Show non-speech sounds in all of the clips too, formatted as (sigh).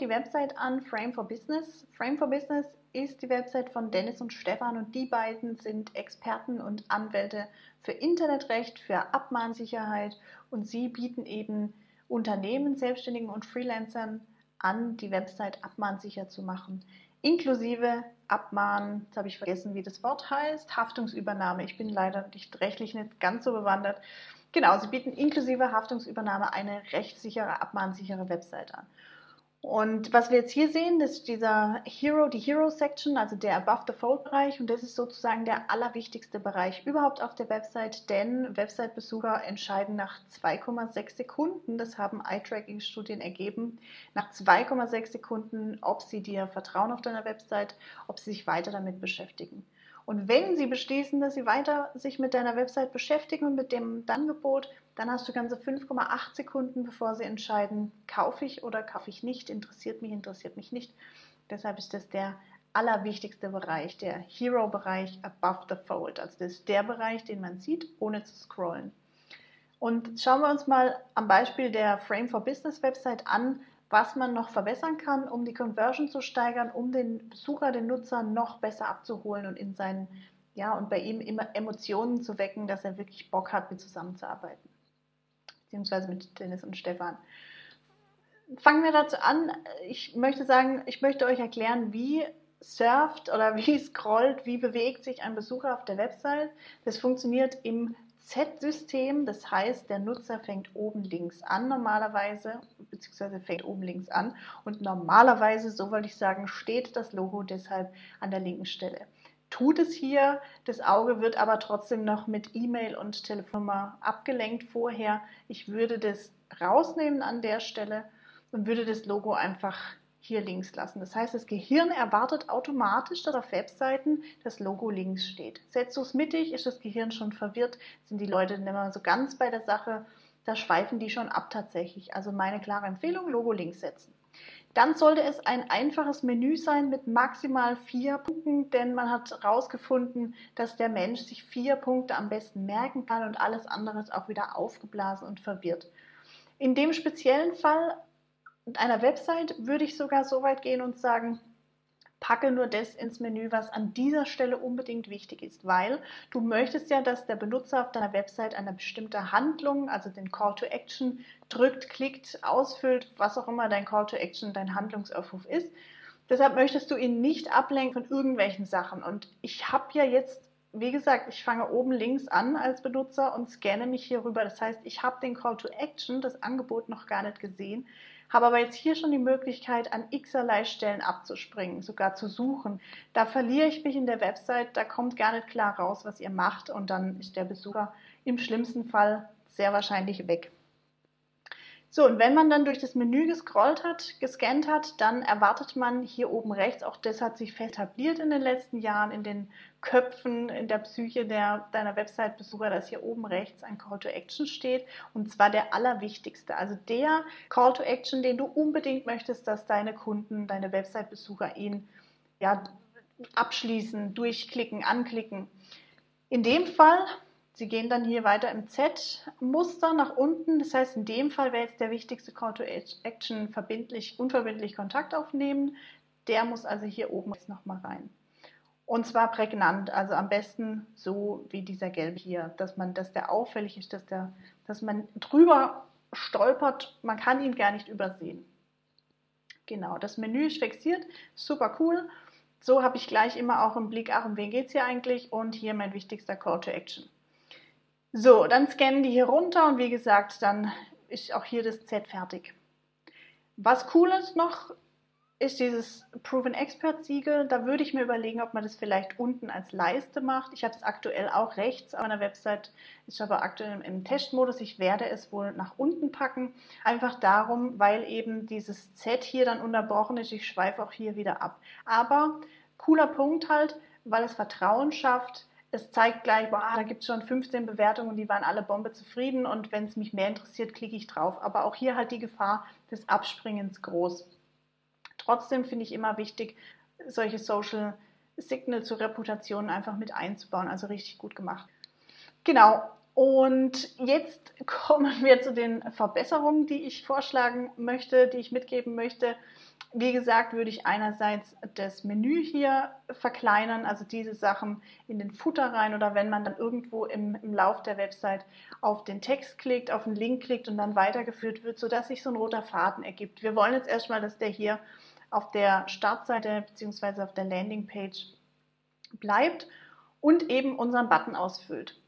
die Website an Frame for Business. Frame for Business ist die Website von Dennis und Stefan und die beiden sind Experten und Anwälte für Internetrecht, für Abmahnsicherheit und sie bieten eben Unternehmen, Selbstständigen und Freelancern an, die Website abmahnsicher zu machen. Inklusive Abmahnen, jetzt habe ich vergessen, wie das Wort heißt, Haftungsübernahme. Ich bin leider nicht rechtlich nicht ganz so bewandert. Genau, sie bieten inklusive Haftungsübernahme eine rechtssichere, abmahnsichere Website an. Und was wir jetzt hier sehen, das ist dieser Hero, die Hero Section, also der Above the Fold Bereich. Und das ist sozusagen der allerwichtigste Bereich überhaupt auf der Website, denn Website-Besucher entscheiden nach 2,6 Sekunden, das haben Eye-Tracking-Studien ergeben, nach 2,6 Sekunden, ob sie dir vertrauen auf deiner Website, ob sie sich weiter damit beschäftigen. Und wenn Sie beschließen, dass Sie weiter sich mit deiner Website beschäftigen und mit dem Angebot, dann hast du ganze 5,8 Sekunden, bevor Sie entscheiden, kaufe ich oder kaufe ich nicht, interessiert mich, interessiert mich nicht. Deshalb ist das der allerwichtigste Bereich, der Hero-Bereich above the fold. Also das ist der Bereich, den man sieht, ohne zu scrollen. Und schauen wir uns mal am Beispiel der Frame for Business Website an, was man noch verbessern kann, um die Conversion zu steigern, um den Besucher, den Nutzer noch besser abzuholen und in seinen, ja, und bei ihm immer Emotionen zu wecken, dass er wirklich Bock hat, mit zusammenzuarbeiten. Beziehungsweise mit Dennis und Stefan. Fangen wir dazu an. Ich möchte sagen, ich möchte euch erklären, wie surft oder (laughs) wie scrollt, wie bewegt sich ein Besucher auf der Website. Das funktioniert im Z-System, das heißt, der Nutzer fängt oben links an normalerweise, beziehungsweise fängt oben links an und normalerweise, so wollte ich sagen, steht das Logo deshalb an der linken Stelle. Tut es hier, das Auge wird aber trotzdem noch mit E-Mail und Telefonnummer abgelenkt vorher. Ich würde das rausnehmen an der Stelle und würde das Logo einfach hier links lassen. Das heißt, das Gehirn erwartet automatisch, dass auf Webseiten das Logo links steht. Setzt du es mittig, ist das Gehirn schon verwirrt, sind die Leute nicht mehr so ganz bei der Sache, da schweifen die schon ab tatsächlich. Also meine klare Empfehlung, Logo links setzen. Dann sollte es ein einfaches Menü sein mit maximal vier Punkten, denn man hat herausgefunden, dass der Mensch sich vier Punkte am besten merken kann und alles andere ist auch wieder aufgeblasen und verwirrt. In dem speziellen Fall einer Website würde ich sogar so weit gehen und sagen, packe nur das ins Menü, was an dieser Stelle unbedingt wichtig ist, weil du möchtest ja, dass der Benutzer auf deiner Website eine bestimmte Handlung, also den Call to Action, drückt, klickt, ausfüllt, was auch immer dein Call to Action, dein Handlungsaufruf ist. Deshalb möchtest du ihn nicht ablenken von irgendwelchen Sachen. Und ich habe ja jetzt, wie gesagt, ich fange oben links an als Benutzer und scanne mich hier rüber. Das heißt, ich habe den Call to Action, das Angebot noch gar nicht gesehen habe aber jetzt hier schon die Möglichkeit, an x-erlei Stellen abzuspringen, sogar zu suchen. Da verliere ich mich in der Website, da kommt gar nicht klar raus, was ihr macht und dann ist der Besucher im schlimmsten Fall sehr wahrscheinlich weg. So, und wenn man dann durch das Menü gescrollt hat, gescannt hat, dann erwartet man hier oben rechts, auch das hat sich etabliert in den letzten Jahren in den Köpfen, in der Psyche der, deiner Website-Besucher, dass hier oben rechts ein Call to Action steht und zwar der allerwichtigste, also der Call to Action, den du unbedingt möchtest, dass deine Kunden, deine Website-Besucher ihn ja, abschließen, durchklicken, anklicken. In dem Fall Sie gehen dann hier weiter im Z-Muster nach unten. Das heißt, in dem Fall wäre jetzt der wichtigste Call to Action verbindlich, unverbindlich Kontakt aufnehmen. Der muss also hier oben jetzt nochmal rein. Und zwar prägnant, also am besten so wie dieser gelbe hier, dass man, dass der auffällig ist, dass, der, dass man drüber stolpert. Man kann ihn gar nicht übersehen. Genau, das Menü ist fixiert, super cool. So habe ich gleich immer auch im Blick, ach, um wen geht es hier eigentlich? Und hier mein wichtigster Call to Action. So, dann scannen die hier runter und wie gesagt, dann ist auch hier das Z fertig. Was cool ist noch, ist dieses Proven Expert Siegel. Da würde ich mir überlegen, ob man das vielleicht unten als Leiste macht. Ich habe es aktuell auch rechts auf meiner Website, ist aber aktuell im Testmodus. Ich werde es wohl nach unten packen. Einfach darum, weil eben dieses Z hier dann unterbrochen ist. Ich schweife auch hier wieder ab. Aber cooler Punkt halt, weil es Vertrauen schafft es zeigt gleich, boah, da gibt es schon 15 Bewertungen die waren alle Bombe zufrieden und wenn es mich mehr interessiert, klicke ich drauf. Aber auch hier halt die Gefahr des Abspringens groß. Trotzdem finde ich immer wichtig, solche Social Signal zur Reputation einfach mit einzubauen. Also richtig gut gemacht. Genau. Und jetzt (laughs) kommen wir zu den Verbesserungen, die ich vorschlagen möchte, die ich mitgeben möchte. Wie gesagt, würde ich einerseits das Menü hier verkleinern, also diese Sachen in den Footer rein oder wenn man dann irgendwo im, im Lauf der Website auf den Text klickt, auf den Link klickt und dann weitergeführt wird, sodass sich so ein roter Faden ergibt. Wir wollen jetzt erstmal, dass der hier auf der Startseite bzw. auf der Landingpage bleibt und eben unseren Button ausfüllt.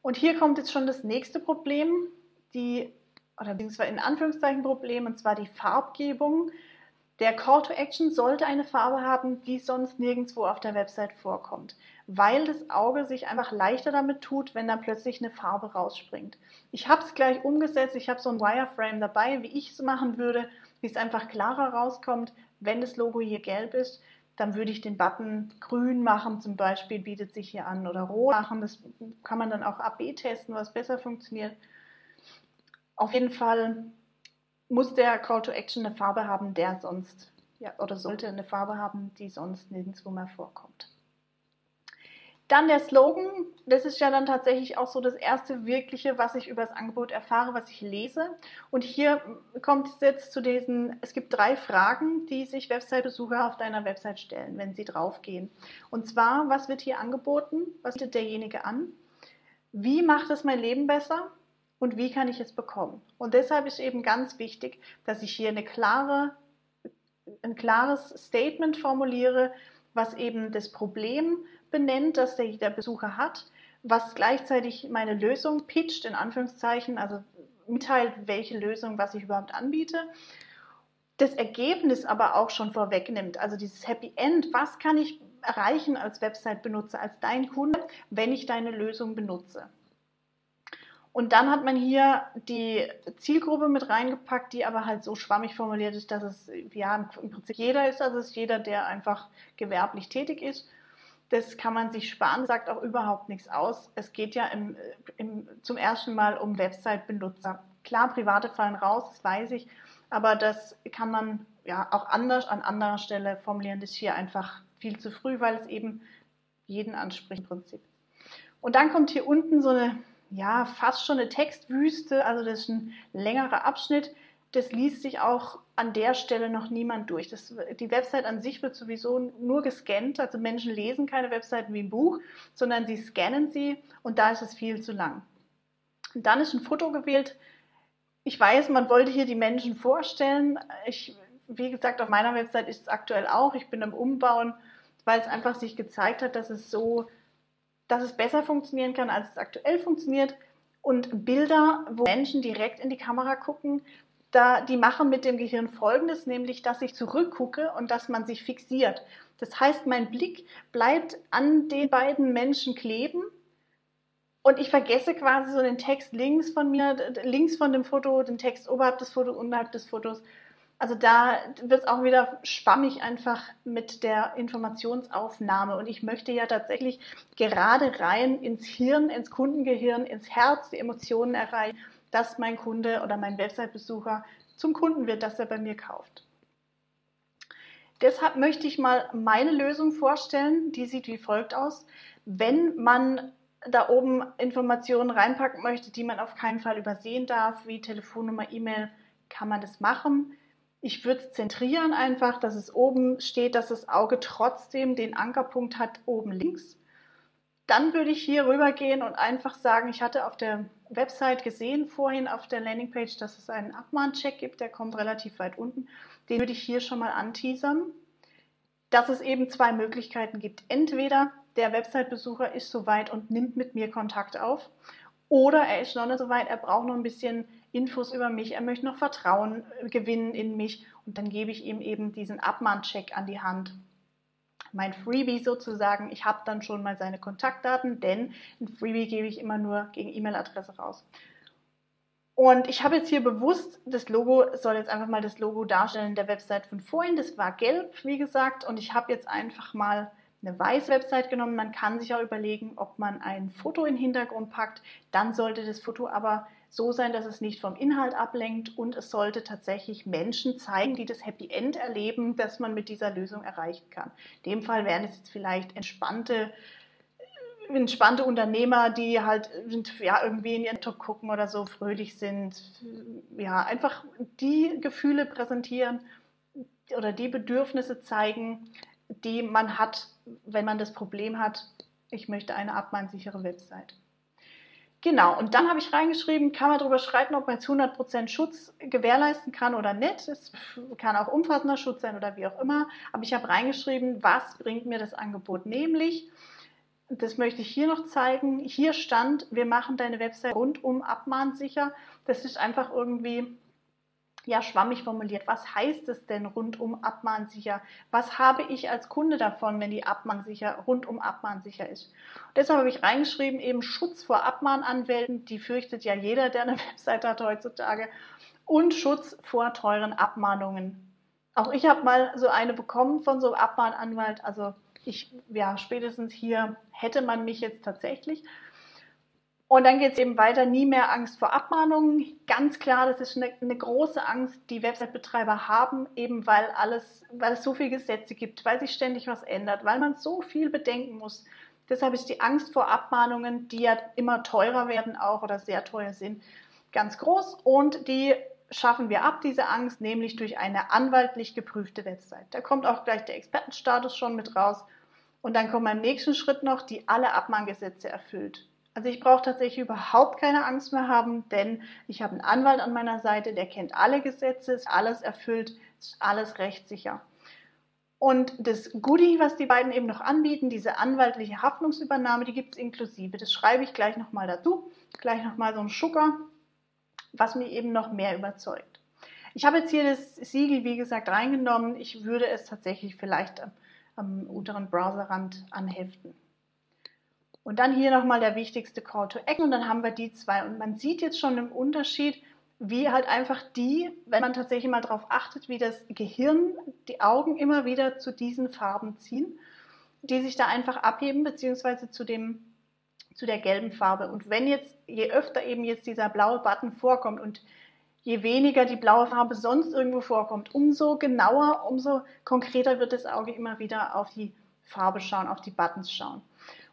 Und hier kommt jetzt schon das nächste Problem, die, oder beziehungsweise in Anführungszeichen Problem, und zwar die Farbgebung. Der Call to Action sollte eine Farbe haben, die sonst nirgendwo auf der Website vorkommt, weil das Auge sich einfach leichter damit tut, wenn da plötzlich eine Farbe rausspringt. Ich habe es gleich umgesetzt, ich habe so ein Wireframe dabei, wie ich es machen würde, wie es einfach klarer rauskommt, wenn das Logo hier gelb ist. Dann würde ich den Button grün machen, zum Beispiel bietet sich hier an, oder rot machen. Das kann man dann auch AB testen, was besser funktioniert. Auf jeden Fall muss der Call to Action eine Farbe haben, der sonst, ja, oder sollte eine Farbe haben, die sonst nirgendwo mehr vorkommt. Dann der Slogan, das ist ja dann tatsächlich auch so das erste wirkliche, was ich über das Angebot erfahre, was ich lese. Und hier kommt es jetzt zu diesen, es gibt drei Fragen, die sich Website-Besucher auf deiner Website stellen, wenn sie draufgehen. Und zwar, was wird hier angeboten? Was bietet derjenige an? Wie macht es mein Leben besser? Und wie kann ich es bekommen. Und deshalb ist eben ganz wichtig, dass ich hier eine klare, ein klares Statement formuliere, was eben das Problem benennt, das der, der Besucher hat, was gleichzeitig meine Lösung pitcht, in Anführungszeichen, also mitteilt, welche Lösung, was ich überhaupt anbiete. Das Ergebnis aber auch schon vorwegnimmt, also dieses Happy End, was kann ich erreichen als Website-Benutzer, als dein Kunde, wenn ich deine Lösung benutze. Und dann hat man hier die Zielgruppe mit reingepackt, die aber halt so schwammig formuliert ist, dass es ja im Prinzip jeder ist, also es ist jeder, der einfach gewerblich tätig ist. Das kann man sich sparen, sagt auch überhaupt nichts aus. Es geht ja im, im, zum ersten Mal um Website-Benutzer. Klar, private fallen raus, das weiß ich, aber das kann man ja auch anders an anderer Stelle formulieren. Das ist hier einfach viel zu früh, weil es eben jeden anspricht im Prinzip. Und dann kommt hier unten so eine ja, fast schon eine Textwüste, also das ist ein längerer Abschnitt. Das liest sich auch an der Stelle noch niemand durch. Das, die Website an sich wird sowieso nur gescannt, also Menschen lesen keine Webseiten wie ein Buch, sondern sie scannen sie und da ist es viel zu lang. Und dann ist ein Foto gewählt. Ich weiß, man wollte hier die Menschen vorstellen. Ich, wie gesagt, auf meiner Website ist es aktuell auch. Ich bin am Umbauen, weil es einfach sich gezeigt hat, dass es so dass es besser funktionieren kann, als es aktuell funktioniert. Und Bilder, wo Menschen direkt in die Kamera gucken, da, die machen mit dem Gehirn Folgendes, nämlich, dass ich zurückgucke und dass man sich fixiert. Das heißt, mein Blick bleibt an den beiden Menschen kleben und ich vergesse quasi so den Text links von mir, links von dem Foto, den Text oberhalb des Fotos, unterhalb des Fotos also da wird es auch wieder schwammig einfach mit der Informationsaufnahme. Und ich möchte ja tatsächlich gerade rein ins Hirn, ins Kundengehirn, ins Herz die Emotionen erreichen, dass mein Kunde oder mein Website-Besucher zum Kunden wird, dass er bei mir kauft. Deshalb möchte ich mal meine Lösung vorstellen. Die sieht wie folgt aus. Wenn man da oben Informationen reinpacken möchte, die man auf keinen Fall übersehen darf, wie Telefonnummer, E-Mail, kann man das machen. Ich würde zentrieren einfach, dass es oben steht, dass das Auge trotzdem den Ankerpunkt hat oben links. Dann würde ich hier rüber gehen und einfach sagen, ich hatte auf der Website gesehen vorhin auf der Landingpage, dass es einen Abmahncheck gibt, der kommt relativ weit unten. Den würde ich hier schon mal anteasern, dass es eben zwei Möglichkeiten gibt. Entweder der Website-Besucher ist soweit und nimmt mit mir Kontakt auf oder er ist noch nicht so weit, er braucht noch ein bisschen Infos über mich, er möchte noch Vertrauen äh, gewinnen in mich und dann gebe ich ihm eben diesen Abmahncheck an die Hand. Mein Freebie sozusagen, ich habe dann schon mal seine Kontaktdaten, denn ein Freebie gebe ich immer nur gegen E-Mail-Adresse raus. Und ich habe jetzt hier bewusst, das Logo soll jetzt einfach mal das Logo darstellen der Website von vorhin. Das war gelb, wie gesagt, und ich habe jetzt einfach mal eine weiße Website genommen. Man kann sich auch überlegen, ob man ein Foto in den Hintergrund packt. Dann sollte das Foto aber so sein, dass es nicht vom Inhalt ablenkt und es sollte tatsächlich Menschen zeigen, die das Happy End erleben, das man mit dieser Lösung erreichen kann. In dem Fall wären es jetzt vielleicht entspannte entspannte Unternehmer, die halt ja, irgendwie in ihren Top gucken oder so fröhlich sind, ja, einfach die Gefühle präsentieren, oder die Bedürfnisse zeigen, die man hat, wenn man das Problem hat, ich möchte eine abmahnsichere Website. Genau, und dann habe ich reingeschrieben, kann man darüber schreiben, ob man jetzt 100% Schutz gewährleisten kann oder nicht. Es kann auch umfassender Schutz sein oder wie auch immer. Aber ich habe reingeschrieben, was bringt mir das Angebot? Nämlich, das möchte ich hier noch zeigen, hier stand, wir machen deine Website rundum abmahnsicher. Das ist einfach irgendwie ja, schwammig formuliert. Was heißt es denn rundum abmahnsicher? Was habe ich als Kunde davon, wenn die abmahnsicher, rundum abmahnsicher ist? Und deshalb habe ich reingeschrieben, eben Schutz vor Abmahnanwälten, die fürchtet ja jeder, der eine (laughs) Website hat heutzutage, und Schutz vor teuren Abmahnungen. Auch ich habe mal so eine bekommen von so einem Abmahnanwalt, also ich, ja, spätestens hier hätte man mich jetzt tatsächlich. Und dann geht es eben weiter, nie mehr Angst vor Abmahnungen. Ganz klar, das ist eine, eine große Angst, die Website-Betreiber haben, eben weil alles, weil es so viele Gesetze gibt, weil sich ständig was ändert, weil man so viel bedenken muss. Deshalb ist die Angst vor Abmahnungen, die ja immer teurer werden auch oder sehr teuer sind, ganz groß. Und die schaffen wir ab, diese Angst, nämlich durch eine anwaltlich geprüfte Website. Da kommt auch gleich der Expertenstatus schon mit raus. Und dann kommt beim nächsten Schritt noch, die alle Abmahngesetze erfüllt. Also ich brauche tatsächlich überhaupt keine Angst mehr haben, denn ich habe einen Anwalt an meiner Seite, der kennt alle Gesetze, ist alles erfüllt, ist alles rechtssicher. Und das Goodie, was die beiden eben noch anbieten, diese anwaltliche Haftungsübernahme, die gibt es inklusive. Das schreibe ich gleich nochmal dazu, gleich nochmal so ein Schucker, was mich eben noch mehr überzeugt. Ich habe jetzt hier das Siegel, wie gesagt, reingenommen. Ich würde es tatsächlich vielleicht am unteren Browserrand anheften. Und dann hier nochmal der wichtigste Call to Action und dann haben wir die zwei. Und man sieht jetzt schon im Unterschied, wie halt einfach die, wenn man tatsächlich mal darauf achtet, wie das Gehirn die Augen immer wieder zu diesen Farben ziehen, die sich da einfach abheben, beziehungsweise zu dem zu der gelben Farbe. Und wenn jetzt, je öfter eben jetzt dieser blaue Button vorkommt und je weniger die blaue Farbe sonst irgendwo vorkommt, umso genauer, umso konkreter wird das Auge immer wieder auf die Farbe schauen, auf die Buttons schauen.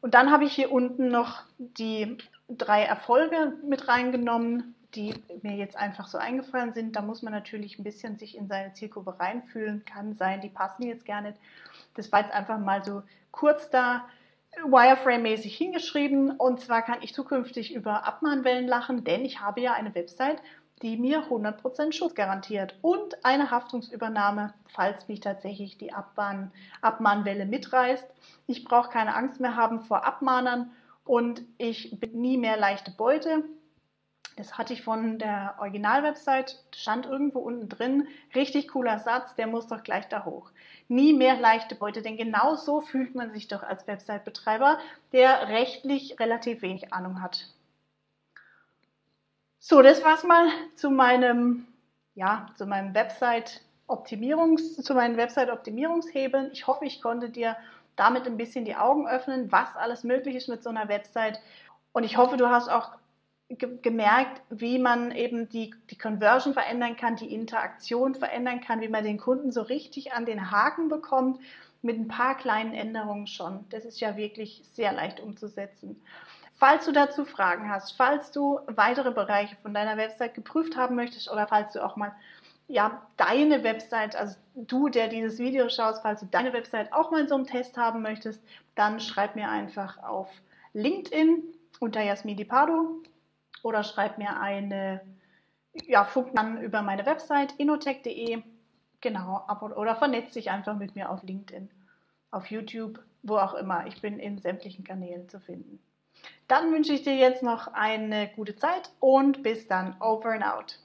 Und dann habe ich hier unten noch die drei Erfolge mit reingenommen, die mir jetzt einfach so eingefallen sind. Da muss man natürlich ein bisschen sich in seine Zielgruppe reinfühlen. Kann sein, die passen jetzt nicht. Das war jetzt einfach mal so kurz da Wireframe-mäßig hingeschrieben. Und zwar kann ich zukünftig über Abmahnwellen lachen, denn ich habe ja eine Website, die mir 100% Schutz garantiert und eine Haftungsübernahme, falls mich tatsächlich die Abmahn Abmahnwelle mitreißt. Ich brauche keine Angst mehr haben vor Abmahnern und ich bin nie mehr leichte Beute. Das hatte ich von der Originalwebsite, stand irgendwo unten drin. Richtig cooler Satz, der muss doch gleich da hoch. Nie mehr leichte Beute, denn genau so fühlt man sich doch als Website-Betreiber, der rechtlich relativ wenig Ahnung hat. So, das war's mal zu meinem, ja, zu meinem Website Optimierungs, zu meinen Website Optimierungshebeln. Ich hoffe, ich konnte dir damit ein bisschen die Augen öffnen, was alles möglich ist mit so einer Website. Und ich hoffe, du hast auch ge gemerkt, wie man eben die, die Conversion verändern kann, die Interaktion verändern kann, wie man den Kunden so richtig an den Haken bekommt, mit ein paar kleinen Änderungen schon. Das ist ja wirklich sehr leicht umzusetzen. Falls du dazu Fragen hast, falls du weitere Bereiche von deiner Website geprüft haben möchtest oder falls du auch mal ja, deine Website, also du, der dieses Video schaust, falls du deine Website auch mal so einem Test haben möchtest, dann schreib mir einfach auf LinkedIn unter Jasmin Pardo oder schreib mir eine ja, Funk an über meine Website inotech.de. Genau, oder vernetz dich einfach mit mir auf LinkedIn, auf YouTube, wo auch immer. Ich bin in sämtlichen Kanälen zu finden. Dann wünsche ich dir jetzt noch eine gute Zeit und bis dann. Over and out.